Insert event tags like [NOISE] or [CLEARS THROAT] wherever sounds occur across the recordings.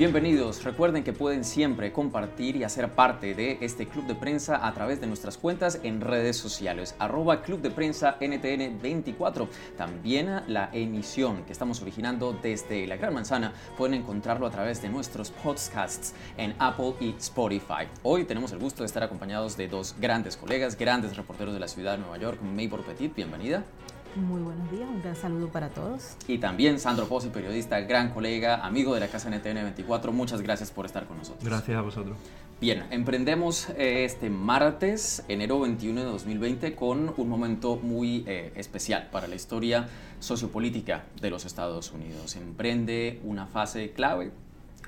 Bienvenidos, recuerden que pueden siempre compartir y hacer parte de este club de prensa a través de nuestras cuentas en redes sociales, arroba club de prensa NTN24. También la emisión que estamos originando desde la Gran Manzana pueden encontrarlo a través de nuestros podcasts en Apple y Spotify. Hoy tenemos el gusto de estar acompañados de dos grandes colegas, grandes reporteros de la ciudad de Nueva York, Maybor Petit, bienvenida. Muy buenos días, un gran saludo para todos. Y también Sandro Pozzi, periodista, gran colega, amigo de la casa NTN24. Muchas gracias por estar con nosotros. Gracias a vosotros. Bien, emprendemos eh, este martes, enero 21 de 2020, con un momento muy eh, especial para la historia sociopolítica de los Estados Unidos. Emprende una fase clave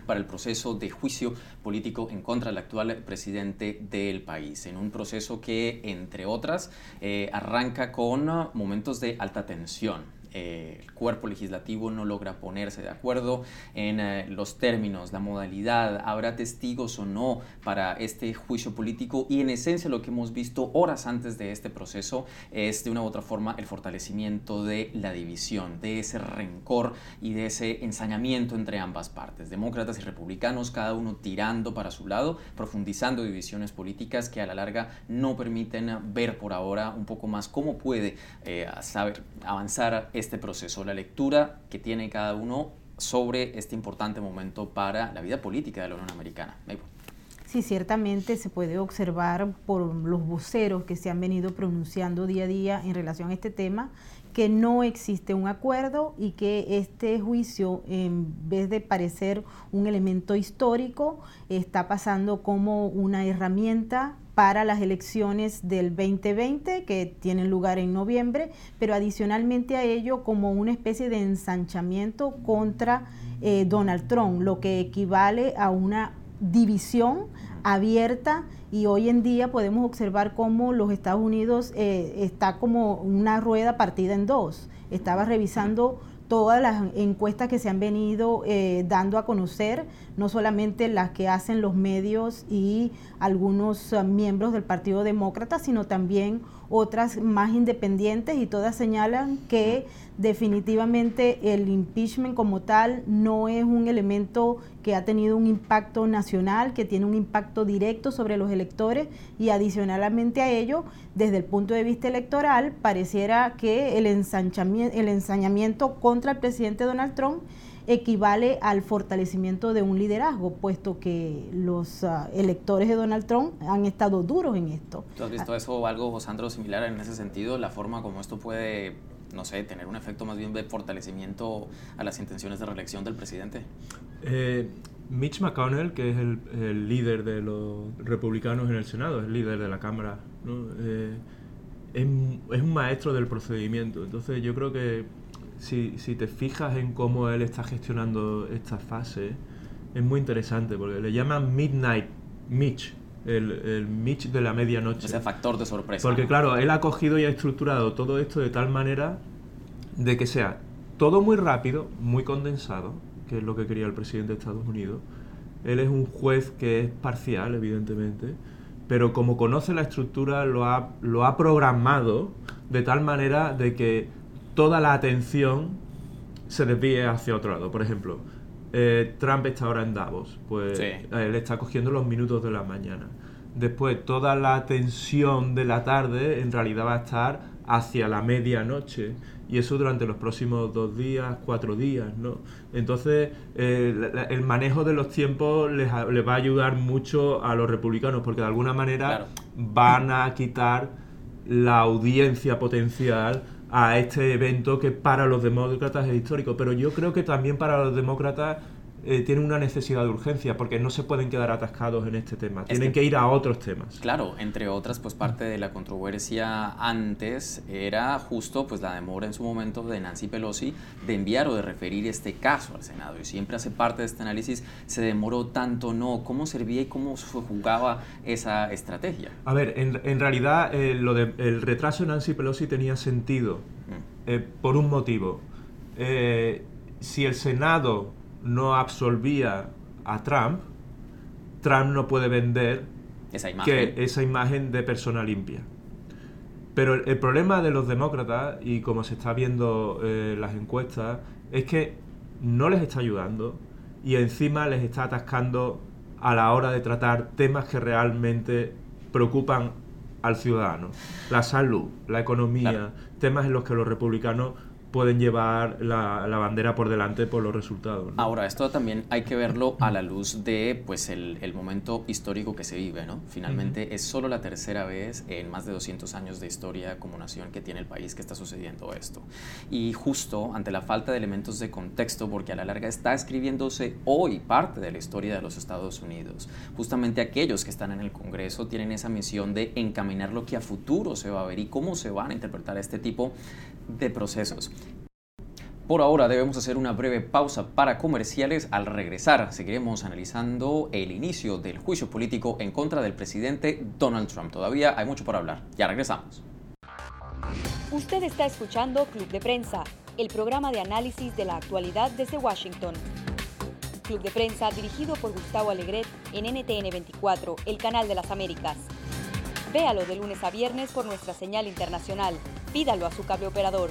para el proceso de juicio político en contra del actual presidente del país, en un proceso que, entre otras, eh, arranca con momentos de alta tensión eh, el cuerpo legislativo no logra ponerse de acuerdo en eh, los términos, la modalidad, habrá testigos o no para este juicio político. Y en esencia lo que hemos visto horas antes de este proceso es de una u otra forma el fortalecimiento de la división, de ese rencor y de ese ensañamiento entre ambas partes, demócratas y republicanos, cada uno tirando para su lado, profundizando divisiones políticas que a la larga no permiten ver por ahora un poco más cómo puede eh, saber avanzar este proceso, la lectura que tiene cada uno sobre este importante momento para la vida política de la Unión Americana. Sí, ciertamente se puede observar por los voceros que se han venido pronunciando día a día en relación a este tema que no existe un acuerdo y que este juicio, en vez de parecer un elemento histórico, está pasando como una herramienta para las elecciones del 2020 que tienen lugar en noviembre, pero adicionalmente a ello como una especie de ensanchamiento contra eh, Donald Trump, lo que equivale a una división abierta y hoy en día podemos observar cómo los Estados Unidos eh, está como una rueda partida en dos. Estaba revisando todas las encuestas que se han venido eh, dando a conocer, no solamente las que hacen los medios y algunos eh, miembros del Partido Demócrata, sino también otras más independientes y todas señalan que definitivamente el impeachment como tal no es un elemento que ha tenido un impacto nacional, que tiene un impacto directo sobre los electores y adicionalmente a ello, desde el punto de vista electoral, pareciera que el, ensanchamiento, el ensañamiento contra el presidente Donald Trump equivale al fortalecimiento de un liderazgo, puesto que los ah, electores de Donald Trump han estado duros en esto. ¿Tú has visto eso algo, Sandro, similar en ese sentido? La forma como esto puede, no sé, tener un efecto más bien de fortalecimiento a las intenciones de reelección del presidente. Eh, Mitch McConnell, que es el, líder de los republicanos en el Senado, es el líder de la Cámara, eh, es, es un maestro del procedimiento. Entonces yo creo que si, si te fijas en cómo él está gestionando esta fase, es muy interesante porque le llaman Midnight Mitch, el, el Mitch de la medianoche. Ese factor de sorpresa. Porque claro, él ha cogido y ha estructurado todo esto de tal manera de que sea todo muy rápido, muy condensado, que es lo que quería el presidente de Estados Unidos. Él es un juez que es parcial, evidentemente, pero como conoce la estructura, lo ha, lo ha programado de tal manera de que toda la atención se desvíe hacia otro lado. Por ejemplo, eh, Trump está ahora en Davos, pues él está cogiendo los minutos de la mañana. Después, toda la atención de la tarde en realidad va a estar hacia la medianoche. Y eso durante los próximos dos días, cuatro días, ¿no? Entonces, eh, el manejo de los tiempos les, va a ayudar mucho a los republicanos, porque de alguna manera van a quitar la audiencia potencial a este evento que para los demócratas es histórico, pero yo creo que también para los demócratas eh, tienen una necesidad de urgencia porque no se pueden quedar atascados en este tema, tienen que, ir a otros temas. Claro, entre otras, pues parte de la controversia antes era justo pues la demora en su momento de Nancy Pelosi de enviar o de referir este caso al Senado y siempre hace parte de este análisis, se demoró tanto, no, ¿cómo servía y cómo se jugaba esa estrategia? A ver, en, realidad eh, lo de, el retraso de Nancy Pelosi tenía sentido mm. eh, por un motivo. si el Senado no absolvía a Trump, Trump no puede vender esa imagen, que, esa imagen de persona limpia. Pero el, problema de los demócratas, y como se está viendo en eh, las encuestas, es que no les está ayudando y encima les está atascando a la hora de tratar temas que realmente preocupan al ciudadano. La salud, la economía, temas en los que los republicanos pueden llevar la, bandera por delante por los resultados. Ahora, esto también hay que verlo a la luz de pues, el, momento histórico que se vive. ¿no? Finalmente, es solo la tercera vez en más de 200 años de historia como nación que tiene el país que está sucediendo esto. Y justo ante la falta de elementos de contexto, porque a la larga está escribiéndose hoy parte de la historia de los Estados Unidos, justamente aquellos que están en el Congreso tienen esa misión de encaminar lo que a futuro se va a ver y cómo se van a interpretar este tipo de procesos. Por ahora debemos hacer una breve pausa para comerciales. Al regresar seguiremos analizando el inicio del juicio político en contra del presidente Donald Trump. Todavía hay mucho por hablar. Ya regresamos. Usted está escuchando Club de Prensa, el programa de análisis de la actualidad desde Washington. Club de Prensa dirigido por Gustavo Alegret en NTN 24, el canal de las Américas. Véalo de lunes a viernes por nuestra señal internacional. Pídalo a su cable operador.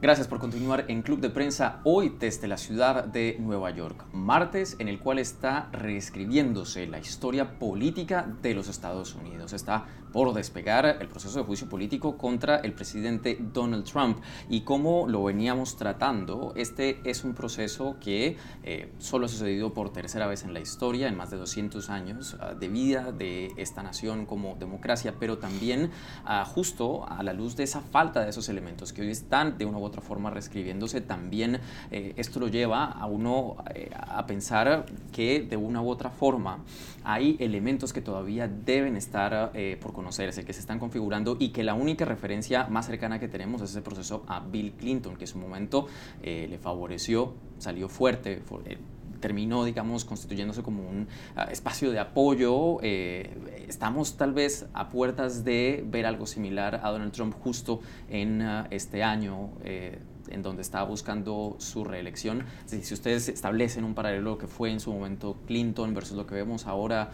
Gracias por continuar en Club de Prensa hoy desde la ciudad de Nueva York, martes en el cual está reescribiéndose la historia política de los Estados Unidos. Está por despegar el proceso de juicio político contra el presidente Donald Trump. Y como lo veníamos tratando, este es un proceso que eh, solo ha sucedido por tercera vez en la historia, en más de 200 años ah, de vida de esta nación como democracia, pero también ah, justo a la luz de esa falta de esos elementos que hoy están de una u otra forma reescribiéndose, también eh, esto lo lleva a uno eh, a pensar que de una u otra forma hay elementos que todavía deben estar por conocerse, que se están configurando y que la única referencia más cercana que tenemos es ese proceso a Bill Clinton, que en su momento eh, le favoreció, salió fuerte, eh, terminó, digamos, constituyéndose como un ah, espacio de apoyo. Eh, estamos tal vez a puertas de ver algo similar a Donald Trump justo en ah, este año en donde estaba buscando su reelección. Si, ustedes establecen un paralelo que fue en su momento Clinton versus lo que vemos ahora,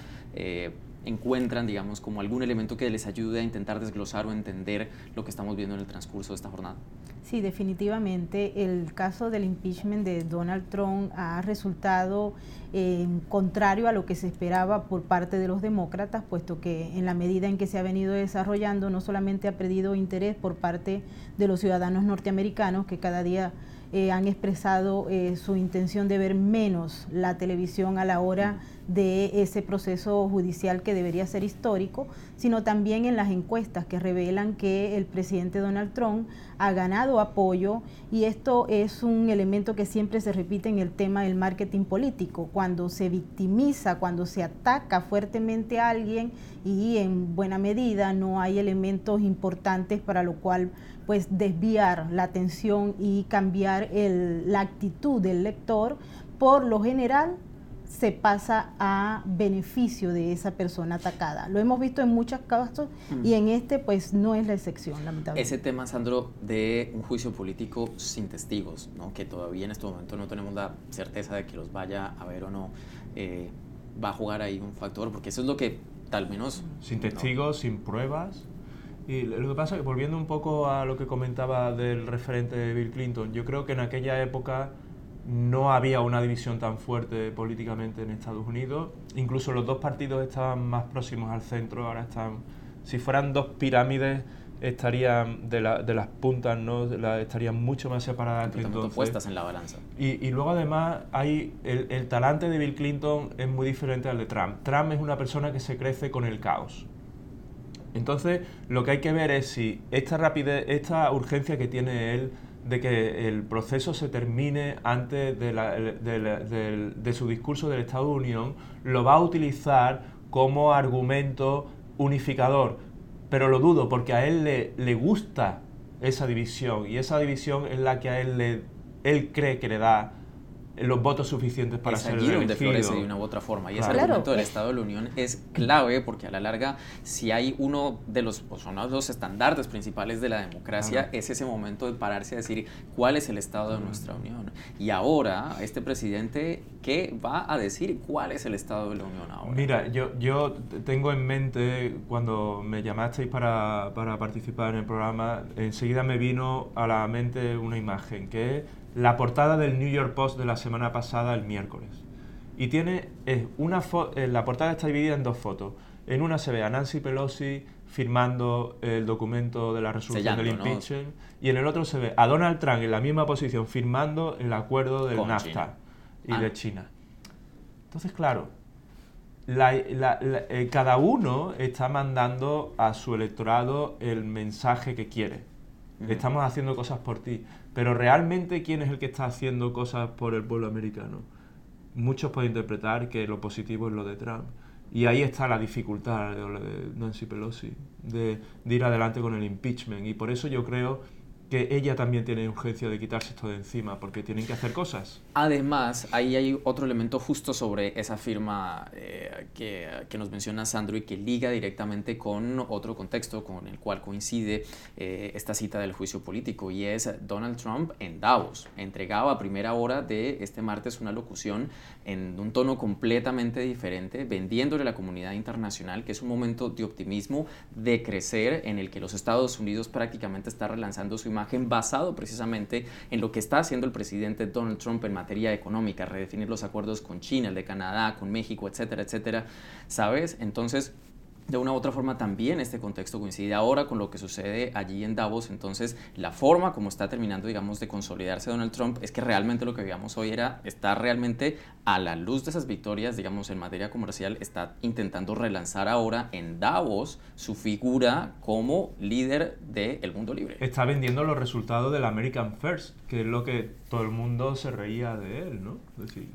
encuentran, digamos, como algún elemento que les ayude a intentar desglosar o entender lo que estamos viendo en el transcurso de esta jornada? Sí, definitivamente el caso del impeachment de Donald Trump ha resultado eh, contrario a lo que se esperaba por parte de los demócratas, puesto que en la medida en que se ha venido desarrollando no solamente ha perdido interés por parte de los ciudadanos norteamericanos que cada día eh, han expresado eh, su intención de ver menos la televisión a la hora de ese proceso judicial que debería ser histórico, sino también en las encuestas que revelan que el presidente Donald Trump ha ganado apoyo y esto es un elemento que siempre se repite en el tema del marketing político, cuando se victimiza, cuando se ataca fuertemente a alguien y en buena medida no hay elementos importantes para lo cual pues desviar la atención y cambiar la actitud del lector, por lo general se pasa a beneficio de esa persona atacada. Lo hemos visto en muchos casos y mm. en este pues no es la excepción, lamentablemente. Ese tema, Sandro, de un juicio político sin testigos, ¿no? que todavía en este momento no tenemos la certeza de que los vaya a ver o no, eh, va a jugar ahí un factor, porque eso es lo que tal menos... Sin testigos, sin pruebas. Y lo que pasa es que volviendo un poco a lo que comentaba del referente de Bill Clinton, yo creo que en aquella época no había una división tan fuerte políticamente en Estados Unidos. Incluso los dos partidos estaban más próximos al centro, ahora están... Si fueran dos pirámides, estarían de, de las puntas, ¿no? estarían mucho más separadas entre entonces. puestas en la balanza. Y, y luego además hay el, el, talante de Bill Clinton es muy diferente al de Trump. Trump es una persona que se crece con el caos. Entonces, lo que hay que ver es si esta rapidez, esta urgencia que tiene él de que el proceso se termine antes de, su discurso del Estado de Unión, lo va a utilizar como argumento unificador. Pero lo dudo porque a él le, le gusta esa división y esa división es la que a él, le, él cree que le da los votos suficientes para ser allí donde florece de una u otra forma. Y ese argumento del Estado de la Unión es clave porque a la larga, si hay uno de los, pues son los estandartes principales de la democracia, es ese momento de pararse a decir cuál es el Estado de nuestra Unión. Y ahora, este presidente, ¿qué va a decir cuál es el Estado de la Unión ahora? Mira, yo, yo tengo en mente, cuando me llamasteis para, para participar en el programa, enseguida me vino a la mente una imagen, que es la portada del New York Post de la semana pasada, el miércoles. Y tiene es una eh, la portada está dividida en dos fotos. En una se ve a Nancy Pelosi firmando el documento de la resolución del impeachment y en el otro se ve a Donald Trump en la misma posición firmando el acuerdo del NAFTA y de ah. China. Entonces, claro, eh, cada uno está mandando a su electorado el mensaje que quiere. Estamos haciendo cosas por ti. Pero realmente, ¿quién es el que está haciendo cosas por el pueblo americano? Muchos pueden interpretar que lo positivo es lo de Trump. Y ahí está la dificultad de Nancy Pelosi, de, ir adelante con el impeachment. Y por eso yo creo que ella también tiene urgencia de quitarse esto de encima, porque tienen que hacer cosas. Además, ahí hay otro elemento justo sobre esa firma eh, que, que, nos menciona Sandro y que liga directamente con otro contexto con el cual coincide eh, esta cita del juicio político, y es Donald Trump en Davos. Entregaba a primera hora de este martes una locución en un tono completamente diferente, vendiéndole a la comunidad internacional que es un momento de optimismo, de crecer, en el que los Estados Unidos prácticamente está relanzando su imagen basado precisamente en lo que está haciendo el presidente Donald Trump en materia económica, redefinir los acuerdos con China, el de Canadá, con México, etcétera, etcétera, ¿sabes? Entonces, de una u otra forma también este contexto coincide ahora con lo que sucede allí en Davos, entonces la forma como está terminando, digamos, de consolidarse Donald Trump es que realmente lo que veíamos hoy era, está realmente a la luz de esas victorias, digamos, en materia comercial, está intentando relanzar ahora en Davos su figura como líder del mundo libre. Está vendiendo los resultados del American First, que es lo que todo el mundo se reía de él, ¿no?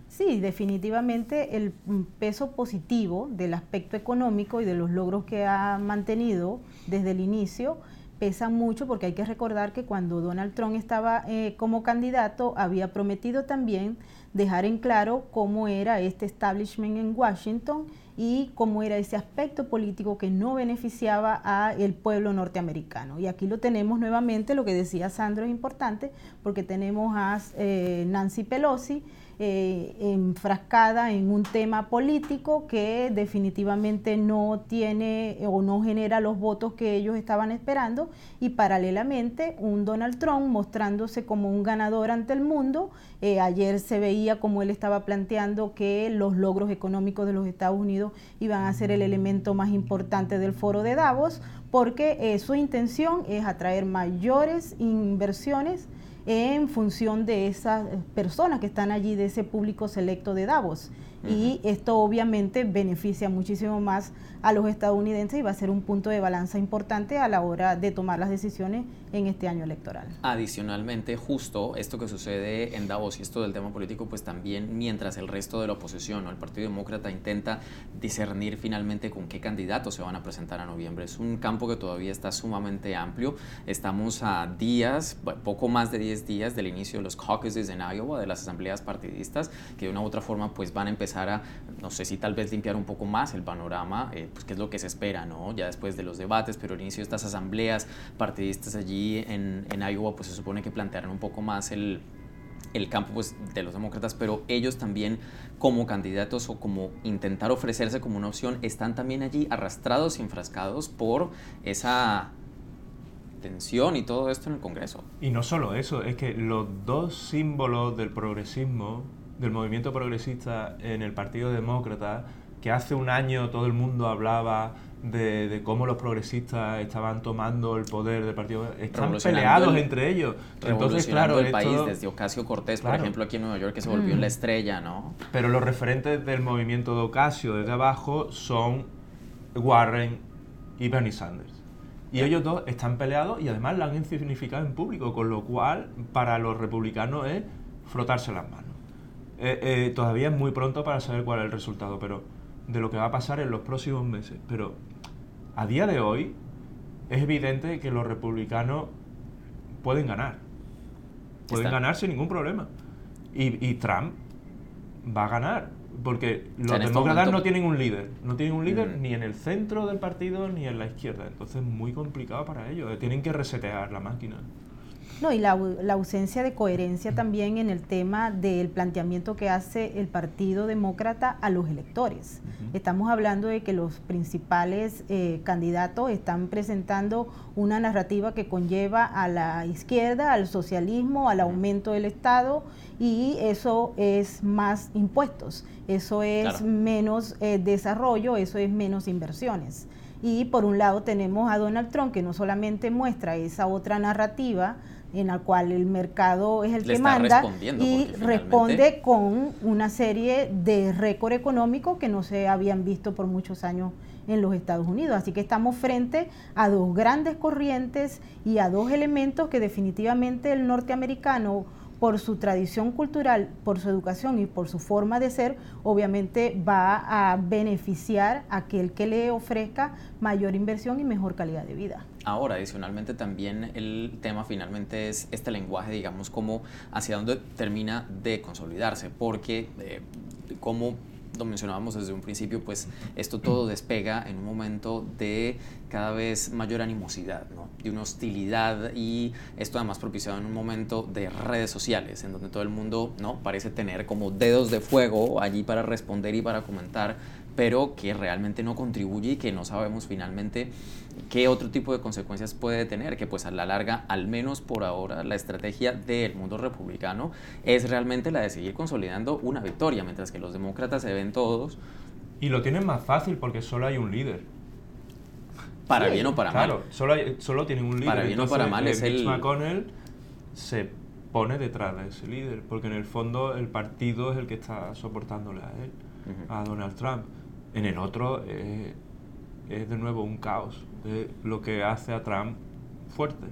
Sí, definitivamente el peso positivo del aspecto económico y de los logros que ha mantenido desde el inicio pesa mucho porque hay que recordar que cuando Donald Trump estaba eh, como candidato había prometido también dejar en claro cómo era este establishment en Washington y cómo era ese aspecto político que no beneficiaba al pueblo norteamericano. Y aquí lo tenemos nuevamente, lo que decía Sandro es importante, porque tenemos a eh, Nancy Pelosi, eh, enfrascada en un tema político que definitivamente no tiene o no genera los votos que ellos estaban esperando y paralelamente un Donald Trump mostrándose como un ganador ante el mundo. Eh, ayer se veía como él estaba planteando que los logros económicos de los Estados Unidos iban a ser el elemento más importante del foro de Davos porque eh, su intención es atraer mayores inversiones en función de esas personas que están allí, de ese público selecto de Davos. Y esto obviamente beneficia muchísimo más a los estadounidenses y va a ser un punto de balanza importante a la hora de tomar las decisiones en este año electoral. Adicionalmente, justo esto que sucede en Davos y esto del tema político, pues también mientras el resto de la oposición o el Partido Demócrata intenta discernir finalmente con qué candidatos se van a presentar a noviembre. Es un campo que todavía está sumamente amplio. Estamos a días, poco más de 10 días del inicio de los caucuses en Iowa, de las asambleas partidistas, que de una u otra forma pues van a empezar a, no sé si tal vez limpiar un poco más el panorama, eh, pues qué es lo que se espera, ¿no? Ya después de los debates, pero el inicio de estas asambleas partidistas allí en, en Iowa pues se supone que plantearon un poco más el, el campo pues, de los demócratas, pero ellos también como candidatos o como intentar ofrecerse como una opción, están también allí arrastrados y enfrascados por esa tensión y todo esto en el Congreso. Y no solo eso, es que los dos símbolos del progresismo, del movimiento progresista en el Partido Demócrata, que hace un año todo el mundo hablaba de, cómo los progresistas estaban tomando el poder del partido, están peleados entre ellos. Entonces, claro, el país desde Ocasio Cortés, por ejemplo, aquí en Nueva York, que se volvió la mm. estrella, ¿no? Pero los referentes del movimiento de Ocasio desde abajo son Warren y Bernie Sanders. Y ellos dos están peleados y además la han insignificado en público, con lo cual para los republicanos es frotarse las manos. Eh, eh, todavía es muy pronto para saber cuál es el resultado, pero de lo que va a pasar en los próximos meses. Pero a día de hoy es evidente que los republicanos pueden ganar. Pueden ganar sin ningún problema. Y, Trump va a ganar. Porque los este demócratas no tienen un líder. No tienen un líder mm. ni en el centro del partido ni en la izquierda. Entonces es muy complicado para ellos. Tienen que resetear la máquina. No, y la, ausencia de coherencia también en el tema del planteamiento que hace el Partido Demócrata a los electores. Estamos hablando de que los principales eh, candidatos están presentando una narrativa que conlleva a la izquierda, al socialismo, al aumento del Estado y eso es más impuestos, eso es menos eh, desarrollo, eso es menos inversiones. Y por un lado tenemos a Donald Trump que no solamente muestra esa otra narrativa, en la cual el mercado es el que manda y responde con una serie de récord económico que no se habían visto por muchos años en los Estados Unidos. Así que estamos frente a dos grandes corrientes y a dos elementos que definitivamente el norteamericano por su tradición cultural, por su educación y por su forma de ser, obviamente va a beneficiar a aquel que le ofrezca mayor inversión y mejor calidad de vida. Ahora, adicionalmente también el tema finalmente es este lenguaje, digamos, como hacia dónde termina de consolidarse, porque eh, como lo mencionábamos desde un principio, pues esto todo despega en un momento de cada vez mayor animosidad, ¿no? de una hostilidad y esto además propiciado en un momento de redes sociales, en donde todo el mundo ¿no? parece tener como dedos de fuego allí para responder y para comentar pero que realmente no contribuye y que no sabemos finalmente qué otro tipo de consecuencias puede tener, que pues a la larga, al menos por ahora, la estrategia del mundo republicano es realmente la de seguir consolidando una victoria, mientras que los demócratas se ven todos. Y lo tienen más fácil porque solo hay un líder. Para bien o para mal. Claro, solo, solo tienen un líder. Para bien o para mal eh, es el... McConnell se pone detrás de ese líder, porque en el fondo el partido es el que está soportándole a él, a Donald Trump. En el otro eh, es de nuevo un caos de lo que hace a Trump fuerte.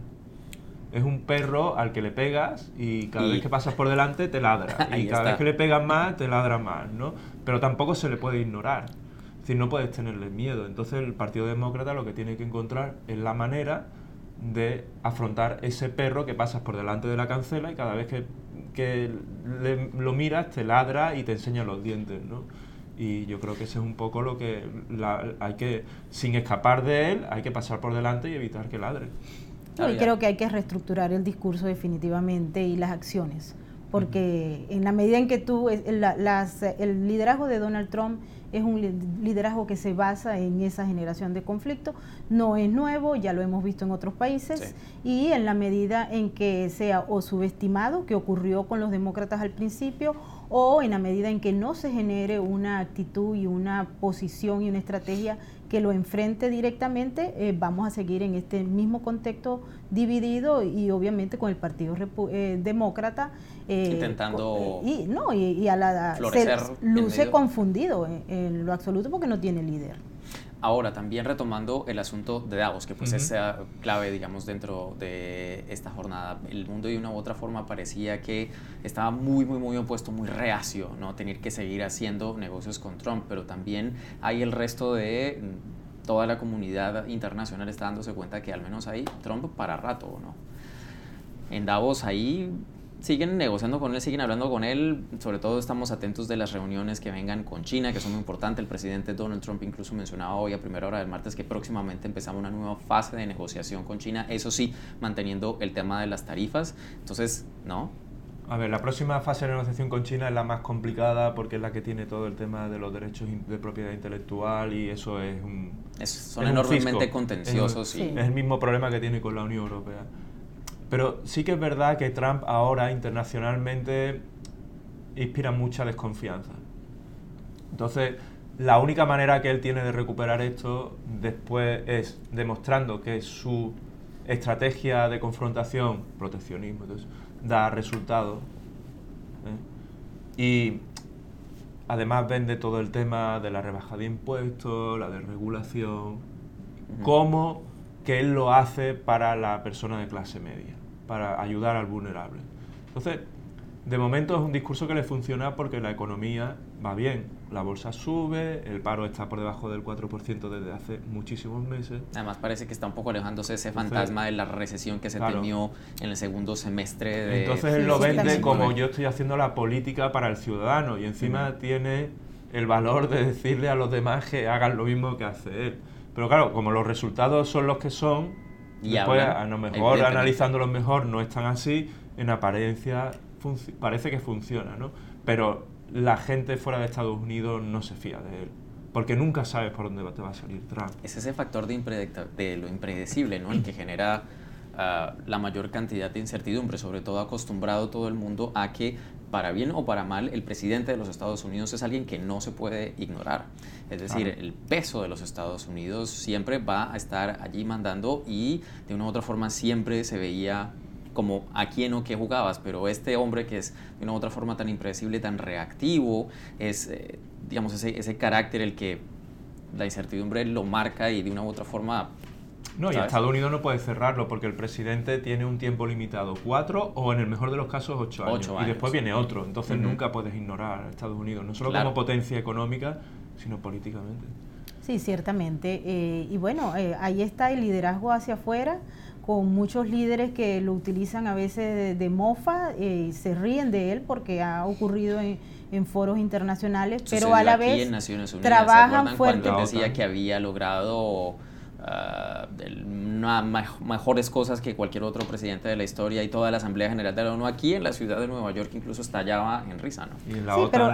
Es un perro al que le pegas y cada vez que pasas por delante te ladra. [LAUGHS] y cada vez que le pegas más, te ladra más, ¿no? Pero tampoco se le puede ignorar. Es decir, no puedes tenerle miedo. Entonces el Partido Demócrata lo que tiene que encontrar es la manera de afrontar ese perro que pasas por delante de la cancela y cada vez que, que lo miras te ladra y te enseña los dientes, ¿no? Y yo creo que ese es un poco lo que hay que, sin escapar de él, hay que pasar por delante y evitar que ladre. y creo que hay que reestructurar el discurso definitivamente y las acciones, porque en la medida en que tú, las, el liderazgo de Donald Trump es un liderazgo que se basa en esa generación de conflicto, no es nuevo, ya lo hemos visto en otros países, y en la medida en que sea o subestimado, que ocurrió con los demócratas al principio, o en la medida en que no se genere una actitud y una posición y una estrategia que lo enfrente directamente, eh, vamos a seguir en este mismo contexto dividido y obviamente con el Partido eh, Demócrata. Eh, Intentando... y, no, y, a la... luce confundido en lo absoluto porque no tiene líder. Ahora, también retomando el asunto de Davos, que pues es clave, digamos, dentro de esta jornada. El mundo de una u otra forma parecía que estaba muy, muy, muy opuesto, muy reacio, ¿no? Tener que seguir haciendo negocios con Trump, pero también hay el resto de toda la comunidad internacional está dándose cuenta que al menos ahí Trump para rato, ¿no? En Davos ahí siguen negociando con él, siguen hablando con él. Sobre todo estamos atentos de las reuniones que vengan con China, que son muy importantes. El presidente Donald Trump incluso mencionaba hoy a primera hora del martes que próximamente empezamos una nueva fase de negociación con China. Eso sí, manteniendo el tema de las tarifas. Entonces, ¿no? A ver, la próxima fase de negociación con China es la más complicada porque es la que tiene todo el tema de los derechos de propiedad intelectual y eso es un... son enormemente contenciosos. Es, es el mismo problema que tiene con la Unión Europea. Pero sí que es verdad que Trump ahora internacionalmente inspira mucha desconfianza. Entonces, la única manera que él tiene de recuperar esto después es demostrando que su estrategia de confrontación, proteccionismo, da resultados. ¿eh? Y además vende todo el tema de la rebaja de impuestos, la desregulación, como que él lo hace para la persona de clase media para ayudar al vulnerable. Entonces, de momento es un discurso que le funciona porque la economía va bien. La bolsa sube, el paro está por debajo del 4% desde hace muchísimos meses. Además parece que está un poco alejándose ese fantasma de la recesión que se temió en el segundo semestre. De... Entonces él lo vende como yo estoy haciendo la política para el ciudadano y encima tiene el valor de decirle a los demás que hagan lo mismo que hace él. Pero claro, como los resultados son los que son, Y Después, a lo mejor analizándolo mejor no es tan así, en apariencia parece que funciona, ¿no? Pero la gente fuera de Estados Unidos no se fía de él porque nunca sabes por dónde te va a salir Trump. Es ese factor de, de lo impredecible, ¿no? El que genera ah, la mayor cantidad de incertidumbre, sobre todo acostumbrado todo el mundo a que para bien o para mal, el presidente de los Estados Unidos es alguien que no se puede ignorar. Es decir, el peso de los Estados Unidos siempre va a estar allí mandando y de una u otra forma siempre se veía como a quién o qué jugabas, pero este hombre que es de una u otra forma tan impredecible, tan reactivo, es, eh, digamos, ese, ese carácter el que la incertidumbre lo marca y de una u otra forma no, y Estados Unidos no puede cerrarlo porque el presidente tiene un tiempo limitado, cuatro o en el mejor de los casos ocho años. Y después viene otro, entonces nunca puedes ignorar a Estados Unidos, no solo como potencia económica, sino políticamente. Sí, ciertamente. Eh, y bueno, eh, ahí está el liderazgo hacia afuera con muchos líderes que lo utilizan a veces de, mofa eh, y se ríen de él porque ha ocurrido en, foros internacionales, pero a la vez trabajan fuerte. Cuando decía que había logrado uh, mejores cosas que cualquier otro presidente de la historia y toda la Asamblea General de la ONU aquí en la ciudad de Nueva York incluso estallaba en risa, ¿no? sí, pero,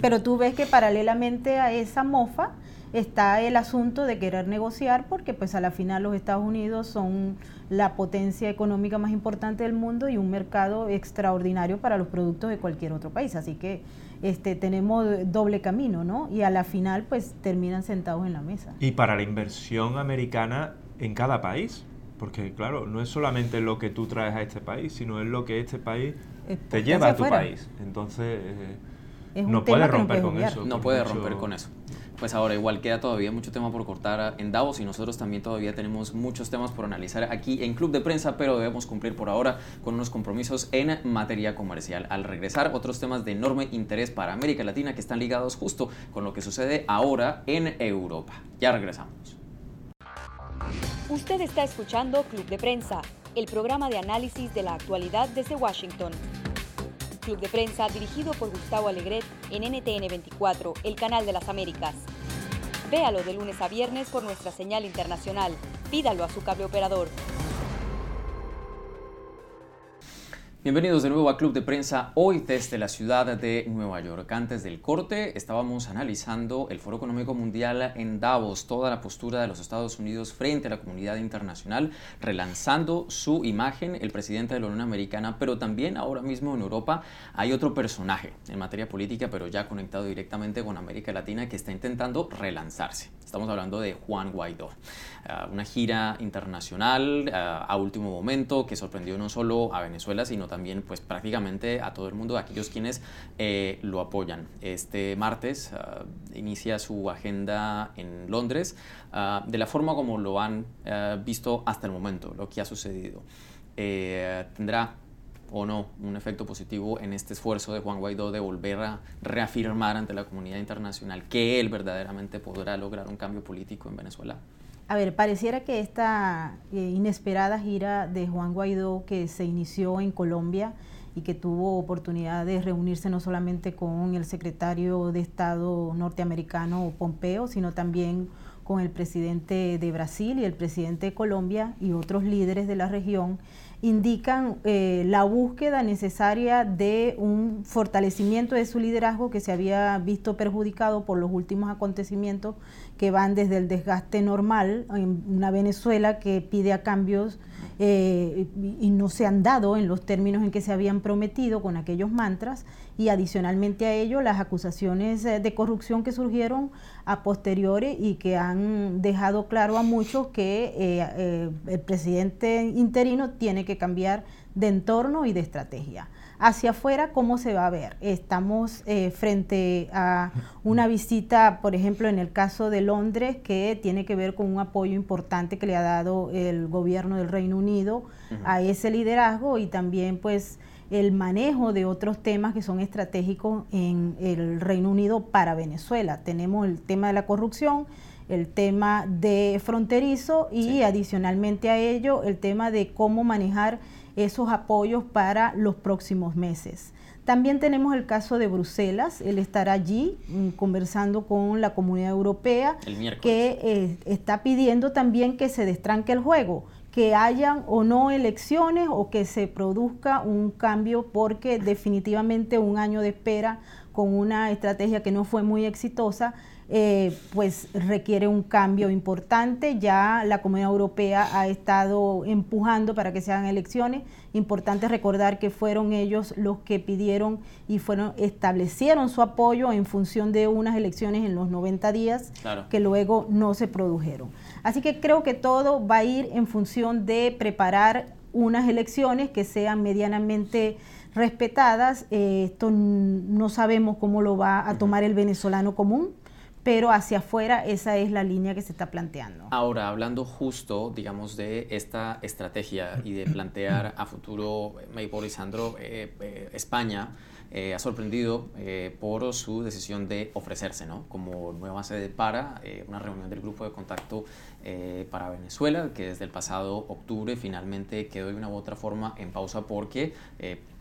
pero tú ves que paralelamente a esa mofa está el asunto de querer negociar porque pues a la final los Estados Unidos son la potencia económica más importante del mundo y un mercado extraordinario para los productos de cualquier otro país. Así que este, tenemos doble camino, ¿no? Y a la final pues terminan sentados en la mesa. Y para la inversión americana en cada país, porque claro, no es solamente lo que tú traes a este país, sino es lo que este país te lleva a tu país. Entonces, eh, no puedes romper con eso. No puedes romper con eso pues ahora igual queda todavía mucho tema por cortar en Davos y nosotros también todavía tenemos muchos temas por analizar aquí en Club de Prensa, pero debemos cumplir por ahora con unos compromisos en materia comercial. Al regresar, otros temas de enorme interés para América Latina que están ligados justo con lo que sucede ahora en Europa. Ya regresamos. Usted está escuchando Club de Prensa, el programa de análisis de la actualidad desde Washington. Club de Prensa dirigido por Gustavo Alegret en NTN 24, el canal de las Américas. Véalo de lunes a viernes por nuestra señal internacional. Pídalo a su cable operador. Bienvenidos de nuevo a Club de Prensa, hoy desde la ciudad de Nueva York. Antes del corte estábamos analizando el Foro Económico Mundial en Davos, toda la postura de los Estados Unidos frente a la comunidad internacional, relanzando su imagen, el presidente de la Unión Americana, pero también ahora mismo en Europa hay otro personaje en materia política, pero ya conectado directamente con América Latina, que está intentando relanzarse. Estamos hablando de Juan Guaidó. Ah, una gira internacional ah, a último momento que sorprendió no solo a Venezuela, sino también pues prácticamente a todo el mundo, a aquellos quienes eh, lo apoyan. Este martes ah, inicia su agenda en Londres de la forma como lo han visto hasta el momento, lo que ha sucedido. Eh, tendrá o no un efecto positivo en este esfuerzo de Juan Guaidó de volver a reafirmar ante la comunidad internacional que él verdaderamente podrá lograr un cambio político en Venezuela? A ver, pareciera que esta eh, inesperada gira de Juan Guaidó que se inició en Colombia y que tuvo oportunidad de reunirse no solamente con el secretario de Estado norteamericano Pompeo, sino también con el presidente de Brasil y el presidente de Colombia y otros líderes de la región, indican eh, la búsqueda necesaria de un fortalecimiento de su liderazgo que se había visto perjudicado por los últimos acontecimientos que van desde el desgaste normal en una Venezuela que pide a cambios eh, y no se han dado en los términos en que se habían prometido con aquellos mantras y adicionalmente a ello las acusaciones eh, de corrupción que surgieron a posteriori y que han dejado claro a muchos que eh, el presidente interino tiene que cambiar de entorno y de estrategia. Hacia afuera, ¿cómo se va a ver? Estamos eh, frente a una visita, por ejemplo, en el caso de Londres, que tiene que ver con un apoyo importante que le ha dado el gobierno del Reino Unido a ese liderazgo y también pues el manejo de otros temas que son estratégicos en el Reino Unido para Venezuela. Tenemos el tema de la corrupción, el tema de fronterizo y adicionalmente a ello el tema de cómo manejar esos apoyos para los próximos meses. También tenemos el caso de Bruselas, él estará allí mm, conversando con la comunidad europea que eh, está pidiendo también que se destranque el juego, que hayan o no elecciones o que se produzca un cambio porque definitivamente un año de espera con una estrategia que no fue muy exitosa eh, pues requiere un cambio importante. Ya la Comunidad Europea ha estado empujando para que se hagan elecciones. Importante recordar que fueron ellos los que pidieron y fueron establecieron su apoyo en función de unas elecciones en los 90 días que luego no se produjeron. Así que creo que todo va a ir en función de preparar unas elecciones que sean medianamente respetadas. Eh, esto no sabemos cómo lo va a tomar el venezolano común pero hacia afuera esa es la línea que se está planteando. Ahora, hablando justo, digamos, de esta estrategia y de plantear a futuro, Maypol y Sandro, eh, eh, España eh, ha sorprendido por su decisión de ofrecerse ¿no? como nueva sede para una reunión del grupo de contacto para Venezuela, que desde el pasado octubre finalmente quedó de una u otra forma en pausa porque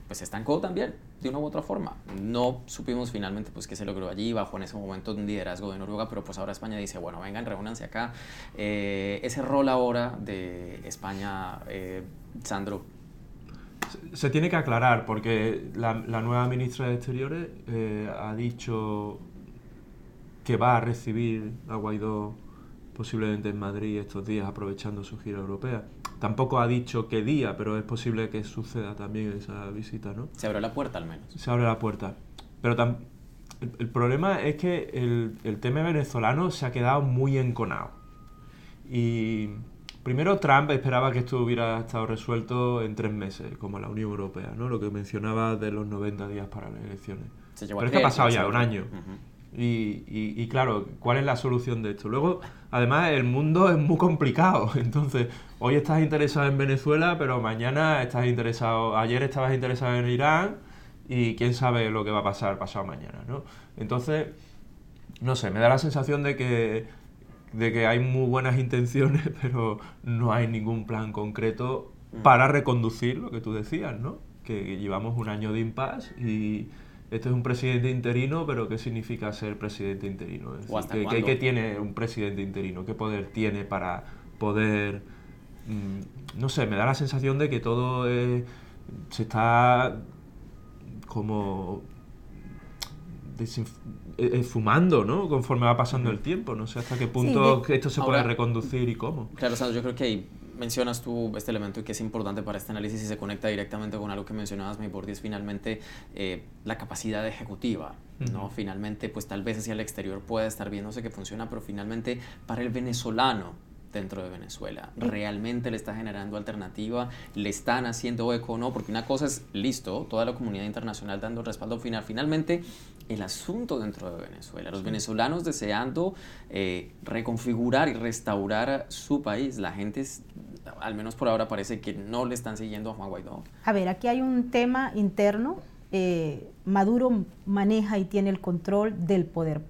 pues se estancó también de una u otra forma. No supimos finalmente pues qué se logró allí bajo en ese momento un liderazgo de Noruega, pero pues ahora España dice, bueno, vengan, reúnanse acá. Eh, ese rol ahora de España, eh, Sandro. Se, tiene que aclarar porque la, nueva ministra de Exteriores eh, ha dicho que va a recibir a Guaidó posiblemente en Madrid estos días aprovechando su gira europea. Tampoco ha dicho qué día, pero es posible que suceda también esa visita, ¿no? Se abre la puerta al menos. Se abre la puerta. Pero el, problema es que el, el, tema venezolano se ha quedado muy enconado. Y primero Trump esperaba que esto hubiera estado resuelto en tres meses, como la Unión Europea, ¿no? Lo que mencionaba de los 90 días para las elecciones. Pero es que ha pasado ya un año. Y, y, claro, ¿cuál es la solución de esto? Luego, además, el mundo es muy complicado. [LAUGHS] Entonces, hoy estás interesado en Venezuela, pero mañana estás interesado, ayer estabas interesado en Irán y quién sabe lo que va a pasar pasado mañana, ¿no? Entonces, no sé, me da la sensación de que, de que hay muy buenas intenciones, [LAUGHS] pero no hay ningún plan concreto mm. para reconducir lo que tú decías, ¿no? Que llevamos un año de impasse y este es un presidente interino, pero ¿qué significa ser presidente interino? ¿qué, tiene un presidente interino? ¿Qué poder tiene para poder... Mm, no sé, me da la sensación de que todo se está como fumando, ¿no? Conforme va pasando el tiempo. No sé hasta qué punto esto se puede reconducir y cómo. Claro, yo creo que hay mencionas tú este elemento y que es importante para este análisis y se conecta directamente con algo que mencionabas, Maybordi, es finalmente eh, la capacidad ejecutiva. ¿no? Finalmente, pues tal vez hacia el exterior pueda estar viéndose que funciona, pero finalmente para el venezolano dentro de Venezuela. ¿Realmente le está generando alternativa? ¿Le están haciendo eco o no? Porque una cosa es, listo, toda la comunidad internacional dando respaldo final. Finalmente, el asunto dentro de Venezuela, los venezolanos deseando eh, reconfigurar y restaurar su país. La gente, al menos por ahora, parece que no le están siguiendo a Juan Guaidó. A ver, aquí hay un tema interno. Eh, Maduro maneja y tiene el control del poder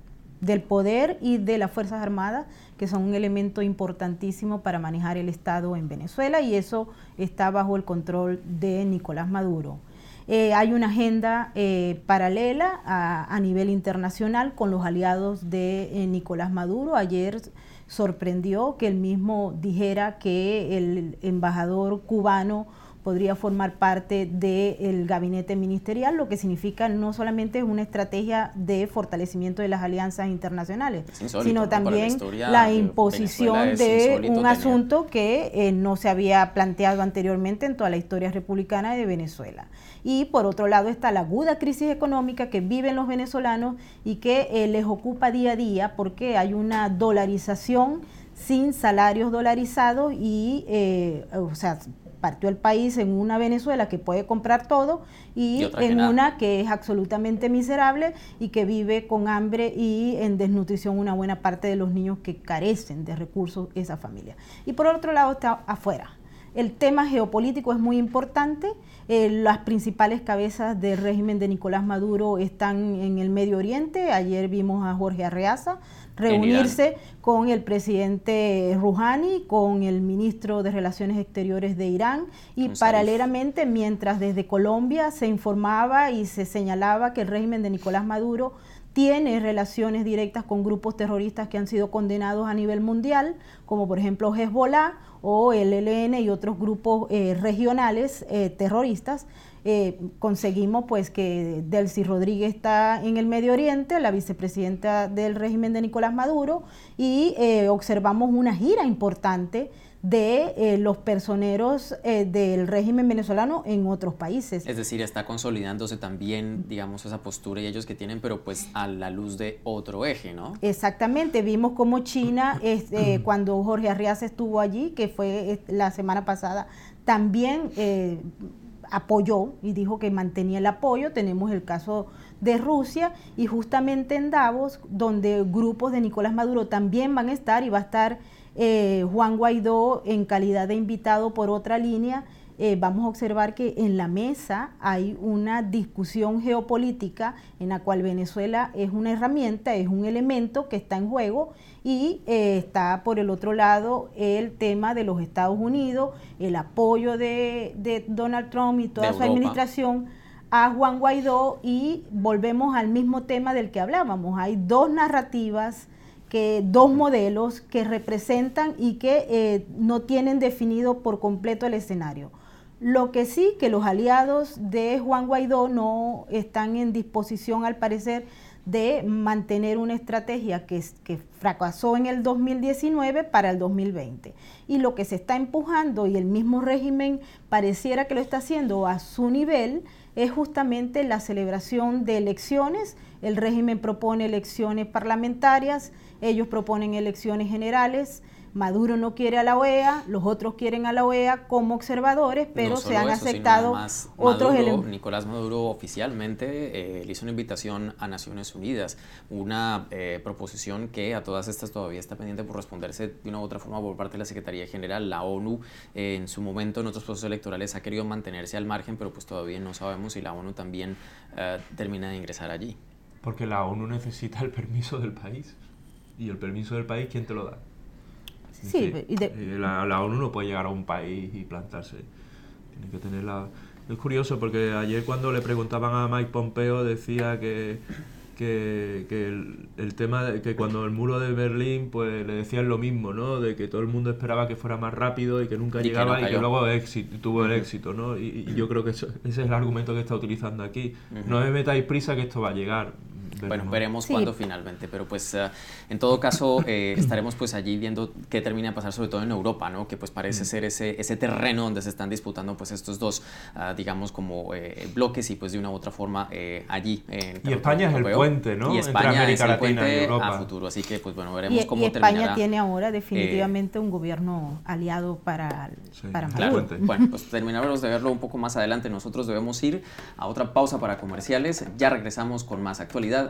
del poder y de las Fuerzas Armadas, que son un elemento importantísimo para manejar el Estado en Venezuela y eso está bajo el control de Nicolás Maduro. Eh, hay una agenda eh, paralela a, nivel internacional con los aliados de eh, Nicolás Maduro. Ayer sorprendió que él mismo dijera que el embajador cubano podría formar parte del gabinete ministerial, lo que significa no solamente una estrategia de fortalecimiento de las alianzas internacionales, sino también la, imposición de un asunto que eh, no se había planteado anteriormente en toda la historia republicana de Venezuela. Y por otro lado está la aguda crisis económica que viven los venezolanos y que eh, les ocupa día a día porque hay una dolarización sin salarios dolarizados y, eh, o sea, partió el país en una Venezuela que puede comprar todo y, en una que es absolutamente miserable y que vive con hambre y en desnutrición una buena parte de los niños que carecen de recursos esa familia. Y por otro lado está afuera. El tema geopolítico es muy importante. Eh, las principales cabezas del régimen de Nicolás Maduro están en el Medio Oriente. Ayer vimos a Jorge Arreaza reunirse con el presidente Rouhani, con el ministro de Relaciones Exteriores de Irán y paralelamente mientras desde Colombia se informaba y se señalaba que el régimen de Nicolás Maduro tiene relaciones directas con grupos terroristas que han sido condenados a nivel mundial, como por ejemplo Hezbollah o el ELN y otros grupos eh, regionales eh, terroristas. Eh, conseguimos pues que Delcy Rodríguez está en el Medio Oriente, la vicepresidenta del régimen de Nicolás Maduro, y observamos una gira importante de eh, los personeros eh, del régimen venezolano en otros países. Es decir, está consolidándose también, digamos, esa postura y ellos que tienen, pero pues a la luz de otro eje, ¿no? Exactamente, vimos como China, eh, [CLEARS THROAT] cuando Jorge Arriaza estuvo allí, que fue la semana pasada, también apoyó y dijo que mantenía el apoyo. Tenemos el caso de Rusia y justamente en Davos, donde grupos de Nicolás Maduro también van a estar y va a estar eh, Juan Guaidó en calidad de invitado por otra línea, eh, vamos a observar que en la mesa hay una discusión geopolítica en la cual Venezuela es una herramienta, es un elemento que está en juego y eh, está por el otro lado el tema de los Estados Unidos, el apoyo de, Donald Trump y toda su administración a Juan Guaidó y volvemos al mismo tema del que hablábamos. Hay dos narrativas que dos modelos que representan y que eh, no tienen definido por completo el escenario. Lo que sí, que los aliados de Juan Guaidó no están en disposición, al parecer, de mantener una estrategia que, fracasó en el 2019 para el 2020. Y lo que se está empujando, y el mismo régimen pareciera que lo está haciendo a su nivel, es justamente la celebración de elecciones. El régimen propone elecciones parlamentarias ellos proponen elecciones generales. Maduro no quiere a la OEA, los otros quieren a la OEA como observadores, pero se han aceptado otros elementos. Nicolás Maduro oficialmente eh, le hizo una invitación a Naciones Unidas, una eh, proposición que a todas estas todavía está pendiente por responderse de una u otra forma por parte de la Secretaría General. La ONU eh, en su momento en otros procesos electorales ha querido mantenerse al margen, pero pues todavía no sabemos si la ONU también termina de ingresar allí. Porque la ONU necesita el permiso del país y el permiso del país, ¿quién te lo da? Sí, y la, ONU no puede llegar a un país y plantarse. Tiene que tener la... Es curioso porque ayer cuando le preguntaban a Mike Pompeo decía que, que, el, tema de que cuando el muro de Berlín pues le decían lo mismo, ¿no? De que todo el mundo esperaba que fuera más rápido y que nunca llegaba y que luego éxito, tuvo el éxito, ¿no? Y, yo creo que ese es el argumento que está utilizando aquí. No me metáis prisa que esto va a llegar bueno, veremos cuándo finalmente, pero pues eh, en todo caso eh, [LAUGHS] estaremos pues allí viendo qué termina de pasar, sobre todo en Europa, ¿no? Que pues parece mm. ser ese, ese terreno donde se están disputando pues estos dos, ah, digamos, como eh, bloques y pues de una u otra forma allí. En y España es el puente, ¿no? Y España es el puente a futuro, así que pues bueno, veremos cómo termina. y España tiene ahora definitivamente un gobierno aliado para, para Maduro. Bueno, pues terminaremos de verlo un poco más adelante. Nosotros debemos ir a otra pausa para comerciales. Ya regresamos con más actualidad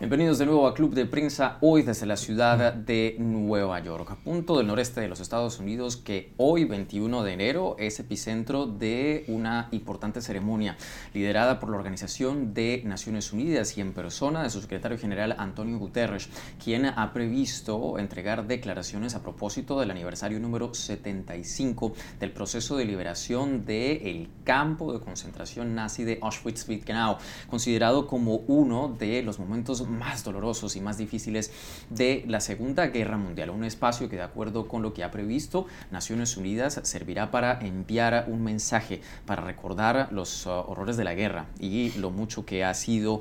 Bienvenidos de nuevo a Club de Prensa, hoy desde la ciudad de Nueva York, punto del noreste de los Estados Unidos que hoy 21 de enero es epicentro de una importante ceremonia liderada por la Organización de Naciones Unidas y en persona de su secretario general Antonio Guterres, quien ha previsto entregar declaraciones a propósito del aniversario número 75 del proceso de liberación del campo de concentración nazi de Auschwitz-Birkenau, considerado como uno de los momentos más dolorosos y más difíciles de la Segunda Guerra Mundial. Un espacio que, de acuerdo con lo que ha previsto Naciones Unidas, servirá para enviar un mensaje, para recordar los uh, horrores de la guerra y lo mucho que ha sido uh,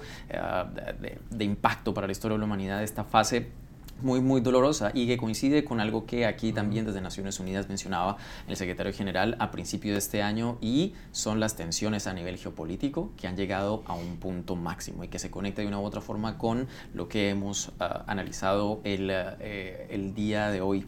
de, de impacto para la historia de la humanidad esta fase muy, muy dolorosa y que coincide con algo que aquí también desde Naciones Unidas mencionaba el secretario general a principio de este año y son las tensiones a nivel geopolítico que han llegado a un punto máximo y que se conecta de una u otra forma con lo que hemos ah, analizado el, eh, el, día de hoy.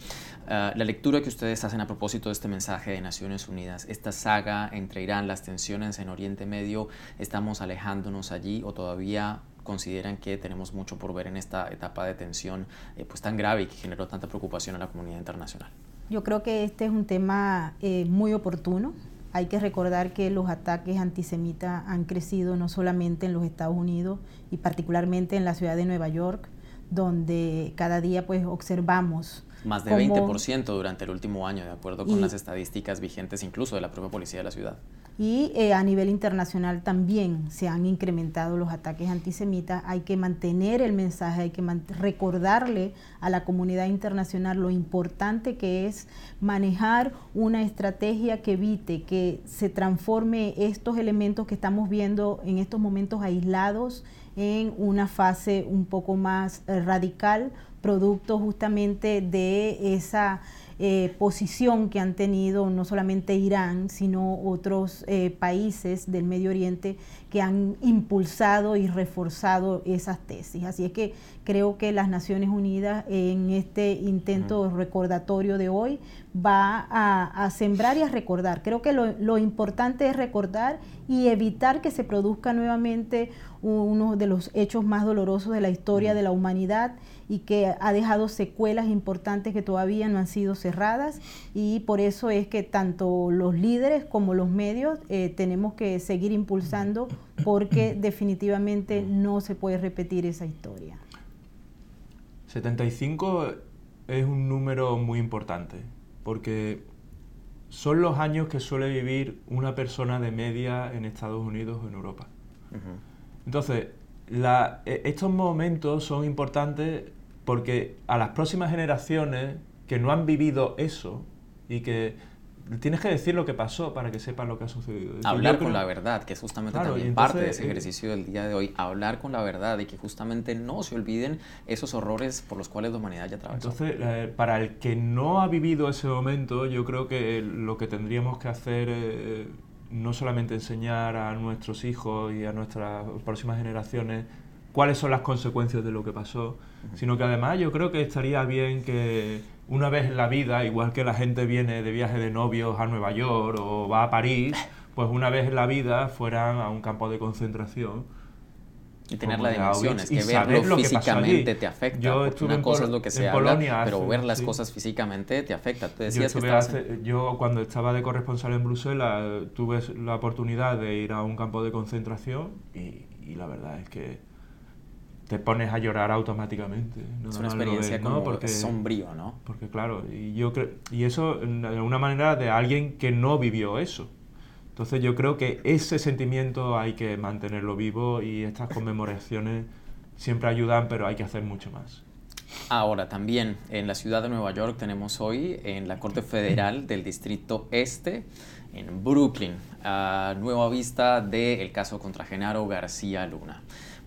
Ah, la lectura que ustedes hacen a propósito de este mensaje de Naciones Unidas, esta saga entre Irán, las tensiones en Oriente Medio, estamos alejándonos allí o todavía consideran que tenemos mucho por ver en esta etapa de tensión eh, pues tan grave y que generó tanta preocupación a la comunidad internacional? Yo creo que este es un tema eh, muy oportuno. Hay que recordar que los ataques antisemitas han crecido no solamente en los Estados Unidos y particularmente en la ciudad de Nueva York, donde cada día pues observamos más de 20% durante el último año, de acuerdo con las estadísticas vigentes incluso de la propia policía de la ciudad. Y eh, a nivel internacional también se han incrementado los ataques antisemitas. Hay que mantener el mensaje, hay que recordarle a la comunidad internacional lo importante que es manejar una estrategia que evite que se transforme estos elementos que estamos viendo en estos momentos aislados en una fase un poco más eh, radical, producto justamente de esa eh, posición que han tenido no solamente Irán, sino otros eh, países del Medio Oriente que han impulsado y reforzado esas tesis. Así es que creo que las Naciones Unidas en este intento recordatorio de hoy va a, sembrar y a recordar. Creo que lo, lo importante es recordar y evitar que se produzca nuevamente uno de los hechos más dolorosos de la historia de la humanidad y que ha dejado secuelas importantes que todavía no han sido cerradas. Y por eso es que tanto los líderes como los medios eh, tenemos que seguir impulsando porque definitivamente no se puede repetir esa historia. 75 es un número muy importante porque son los años que suele vivir una persona de media en Estados Unidos o en Europa. Entonces, e, estos momentos son importantes porque a las próximas generaciones que no han vivido eso y que tienes que decir lo que pasó para que sepan lo que ha sucedido. hablar con la verdad, que es justamente también parte de ese eh, ejercicio del día de hoy, hablar con la verdad y que justamente no se olviden esos horrores por los cuales la humanidad ya atravesó. Entonces, eh, para el que no ha vivido ese momento, yo creo que lo que tendríamos que hacer es no solamente enseñar a nuestros hijos y a nuestras próximas generaciones cuáles son las consecuencias de lo que pasó, sino que además yo creo que estaría bien que una vez en la vida, igual que la gente viene de viaje de novios a Nueva York o va a París, [LAUGHS] pues una vez en la vida fueran a un campo de concentración. Y tener la dimensión, es que verlo físicamente te afecta. Yo una cosa es lo que se habla, pero ver las cosas físicamente te afecta. yo, cuando estaba de corresponsal en Bruselas tuve la oportunidad de ir a un campo de concentración y la verdad es que te pones a llorar automáticamente. es una experiencia como porque, sombrío, ¿no? Porque claro, y yo creo y eso de alguna manera de alguien que no vivió eso. Entonces yo creo que ese sentimiento hay que mantenerlo vivo y estas conmemoraciones siempre ayudan, pero hay que hacer mucho más. Ahora también en la ciudad de Nueva York tenemos hoy en la Corte Federal del Distrito Este en Brooklyn, a nueva vista del caso contra Genaro García Luna.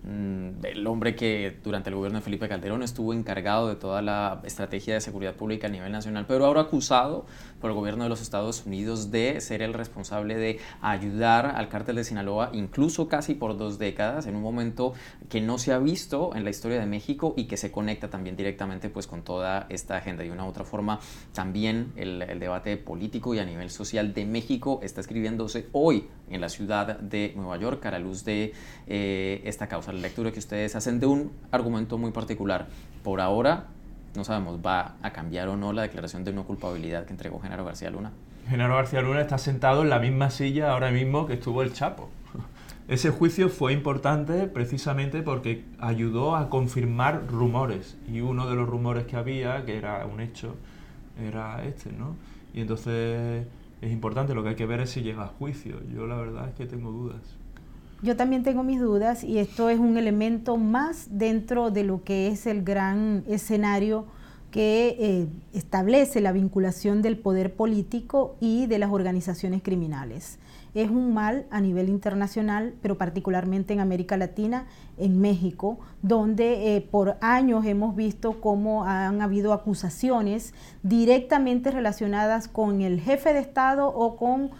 Mm, el hombre que durante el gobierno de Felipe Calderón estuvo encargado de toda la estrategia de seguridad pública a nivel nacional, pero ahora acusado por el gobierno de los Estados Unidos de ser el responsable de ayudar al cártel de Sinaloa, incluso casi por dos décadas, en un momento que no se ha visto en la historia de México y que se conecta también directamente pues, con toda esta agenda. De una u otra forma, también el, el debate político y a nivel social de México está escribiéndose hoy en la ciudad de Nueva York a la luz de eh, esta causa. La lectura que ustedes hacen de un argumento muy particular. Por ahora, no sabemos, ¿va a cambiar o no la declaración de no culpabilidad que entregó Genaro García Luna? Genaro García Luna está sentado en la misma silla ahora mismo que estuvo el Chapo. [LAUGHS] Ese juicio fue importante precisamente porque ayudó a confirmar rumores y uno de los rumores que había, que era un hecho, era este, ¿no? Y entonces es importante, lo que hay que ver es si llega a juicio. Yo la verdad es que tengo dudas. Yo también tengo mis dudas y esto es un elemento más dentro de lo que es el gran escenario que eh, establece la vinculación del poder político y de las organizaciones criminales. Es un mal a nivel internacional, pero particularmente en América Latina, en México, donde eh, por años hemos visto cómo han habido acusaciones directamente relacionadas con el jefe de Estado o con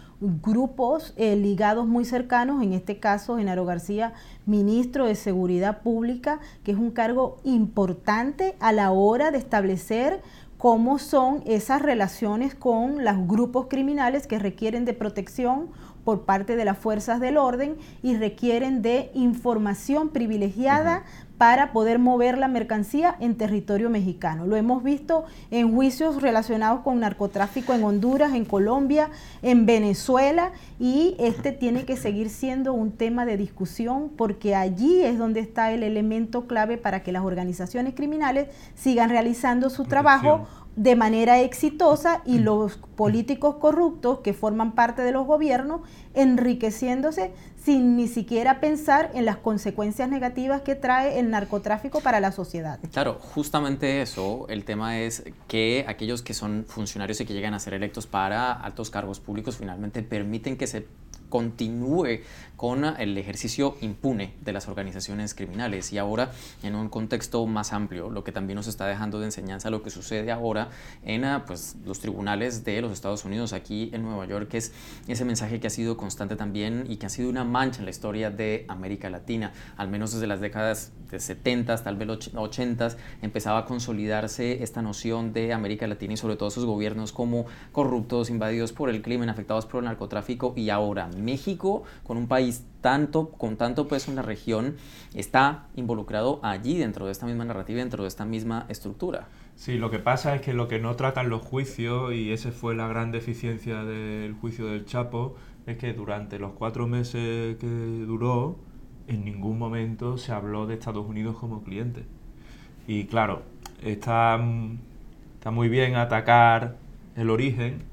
grupos eh, ligados muy cercanos, en este caso Genaro García, ministro de Seguridad Pública, que es un cargo importante a la hora de establecer cómo son esas relaciones con los grupos criminales que requieren de protección por parte de las fuerzas del orden y requieren de información privilegiada para poder mover la mercancía en territorio mexicano. Lo hemos visto en juicios relacionados con narcotráfico en Honduras, en Colombia, en Venezuela y este tiene que seguir siendo un tema de discusión porque allí es donde está el elemento clave para que las organizaciones criminales sigan realizando su trabajo de manera exitosa y mm. los políticos corruptos que forman parte de los gobiernos enriqueciéndose sin ni siquiera pensar en las consecuencias negativas que trae el narcotráfico para la sociedad. Claro, justamente eso, el tema es que aquellos que son funcionarios y que llegan a ser electos para altos cargos públicos finalmente permiten que se continúe con el ejercicio impune de las organizaciones criminales. Y ahora en un contexto más amplio, lo que también nos está dejando de enseñanza lo que sucede ahora en ah, pues, los tribunales de los Estados Unidos aquí en Nueva York, que es ese mensaje que ha sido constante también y que ha sido una mancha en la historia de América Latina, al menos desde las décadas de 70, tal vez 80, empezaba a consolidarse esta noción de América Latina y sobre todo sus gobiernos como corruptos, invadidos por el crimen, afectados por el narcotráfico. Y ahora México, con un país tanto, con tanto peso en la región, está involucrado allí dentro de esta misma narrativa, dentro de esta misma estructura. Sí, lo que pasa es que lo que no tratan los juicios, y esa fue la gran deficiencia del juicio del Chapo, es que durante los cuatro meses que duró, en ningún momento se habló de Estados Unidos como cliente. Y claro, está, está muy bien atacar el origen,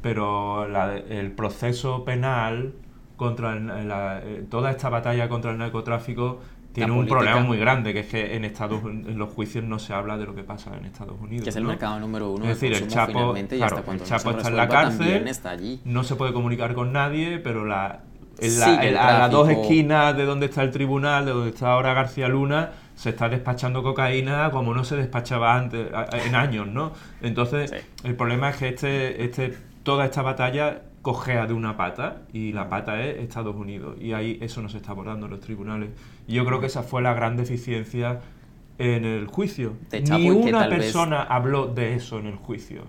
pero el proceso penal contra eh, toda esta batalla contra el narcotráfico tiene un problema muy grande, que es que en Estados en los juicios no se habla de lo que pasa en Estados Unidos. Que es el mercado número uno. Es decir, el Chapo, el Chapo está en la cárcel, no se puede comunicar con nadie, pero la, a las dos esquinas de donde está el tribunal, de donde está ahora García Luna, se está despachando cocaína como no se despachaba antes, en años, ¿no? Entonces, el problema es que este, este, toda esta batalla cojea de una pata y la pata es Estados Unidos y ahí eso no se está abordando en los tribunales. Y yo creo que esa fue la gran deficiencia en el juicio. Ni una persona habló de eso en el juicio.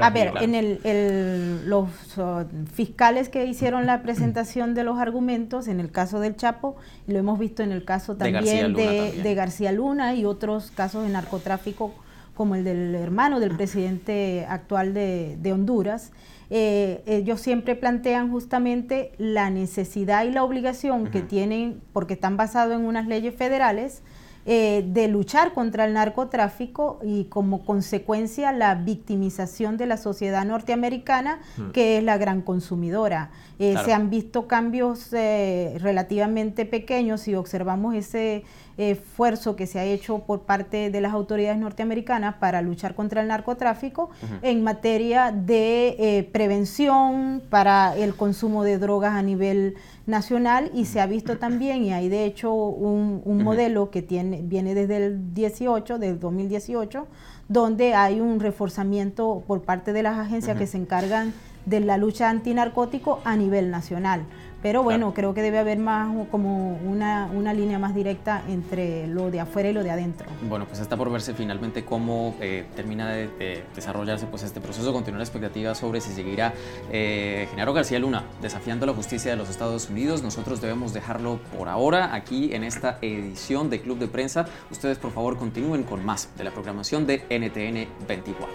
a ver, en el, los uh, fiscales que hicieron la presentación de los argumentos, en el caso del Chapo, lo hemos visto en el caso también de García Luna, y otros casos de narcotráfico como el del hermano del presidente actual de, Honduras, eh, ellos siempre plantean justamente la necesidad y la obligación que tienen, porque están basados en unas leyes federales, eh, de luchar contra el narcotráfico y como consecuencia la victimización de la sociedad norteamericana, mm. que es la gran consumidora. Eh, se han visto cambios eh, relativamente pequeños si observamos ese esfuerzo que se ha hecho por parte de las autoridades norteamericanas para luchar contra el narcotráfico en materia de prevención para el consumo de drogas a nivel nacional y se ha visto [CLEARS THROAT] también, y hay de hecho un, modelo que tiene, viene desde el 18, del 2018, donde hay un reforzamiento por parte de las agencias que se encargan de la lucha antinarcótico a nivel nacional. Pero bueno, creo que debe haber más como una, una, línea más directa entre lo de afuera y lo de adentro. Bueno, pues está por verse finalmente cómo eh, termina de, desarrollarse pues este proceso, continuar la expectativa sobre si seguirá eh, Genaro García Luna desafiando la justicia de los Estados Unidos. Nosotros debemos dejarlo por ahora aquí en esta edición de Club de Prensa. Ustedes por favor continúen con más de la programación de NTN 24.